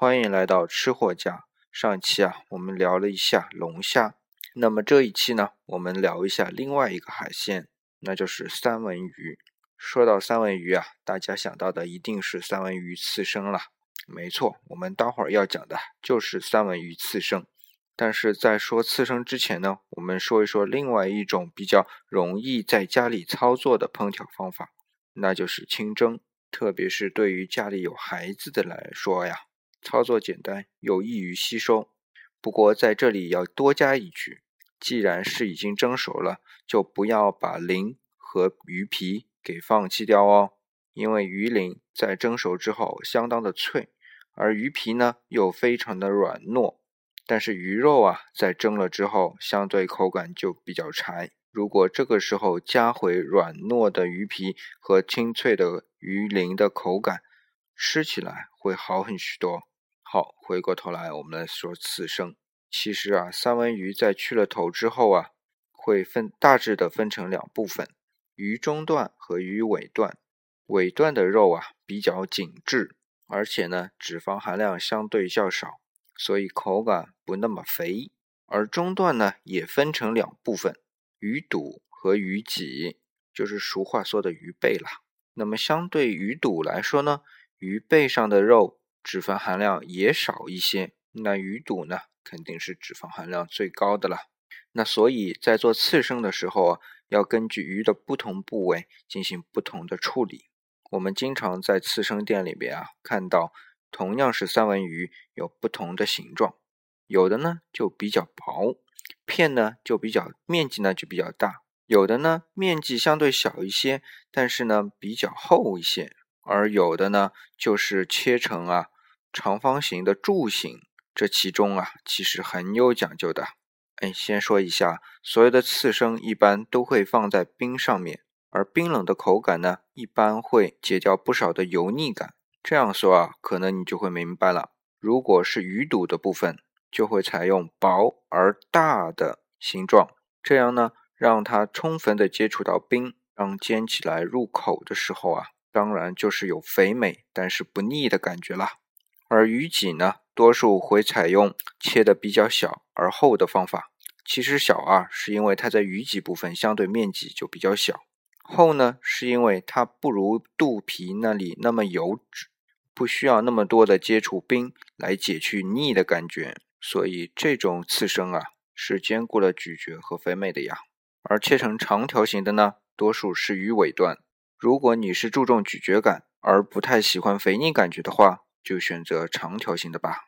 欢迎来到吃货家。上期啊，我们聊了一下龙虾，那么这一期呢，我们聊一下另外一个海鲜，那就是三文鱼。说到三文鱼啊，大家想到的一定是三文鱼刺身了。没错，我们待会儿要讲的就是三文鱼刺身。但是在说刺身之前呢，我们说一说另外一种比较容易在家里操作的烹调方法，那就是清蒸。特别是对于家里有孩子的来说呀，操作简单，有益于吸收。不过在这里要多加一句，既然是已经蒸熟了，就不要把鳞和鱼皮给放弃掉哦。因为鱼鳞在蒸熟之后相当的脆，而鱼皮呢又非常的软糯。但是鱼肉啊，在蒸了之后，相对口感就比较柴。如果这个时候加回软糯的鱼皮和清脆的鱼鳞的口感，吃起来会好很许多。好，回过头来，我们来说刺身。其实啊，三文鱼在去了头之后啊，会分大致的分成两部分：鱼中段和鱼尾段。尾段的肉啊比较紧致，而且呢脂肪含量相对较少。所以口感不那么肥，而中段呢也分成两部分，鱼肚和鱼脊，就是俗话说的鱼背啦。那么相对鱼肚来说呢，鱼背上的肉脂肪含量也少一些，那鱼肚呢肯定是脂肪含量最高的了。那所以在做刺身的时候啊，要根据鱼的不同部位进行不同的处理。我们经常在刺身店里边啊看到。同样是三文鱼，有不同的形状，有的呢就比较薄，片呢就比较面积呢就比较大，有的呢面积相对小一些，但是呢比较厚一些，而有的呢就是切成啊长方形的柱形，这其中啊其实很有讲究的。哎，先说一下，所有的刺身一般都会放在冰上面，而冰冷的口感呢，一般会解掉不少的油腻感。这样说啊，可能你就会明白了。如果是鱼肚的部分，就会采用薄而大的形状，这样呢，让它充分的接触到冰，让煎起来入口的时候啊，当然就是有肥美但是不腻的感觉啦。而鱼脊呢，多数会采用切的比较小而厚的方法。其实小啊，是因为它在鱼脊部分相对面积就比较小；厚呢，是因为它不如肚皮那里那么油脂。不需要那么多的接触冰来解去腻的感觉，所以这种刺身啊是兼顾了咀嚼和肥美的呀。而切成长条形的呢，多数是鱼尾段。如果你是注重咀嚼感而不太喜欢肥腻感觉的话，就选择长条形的吧。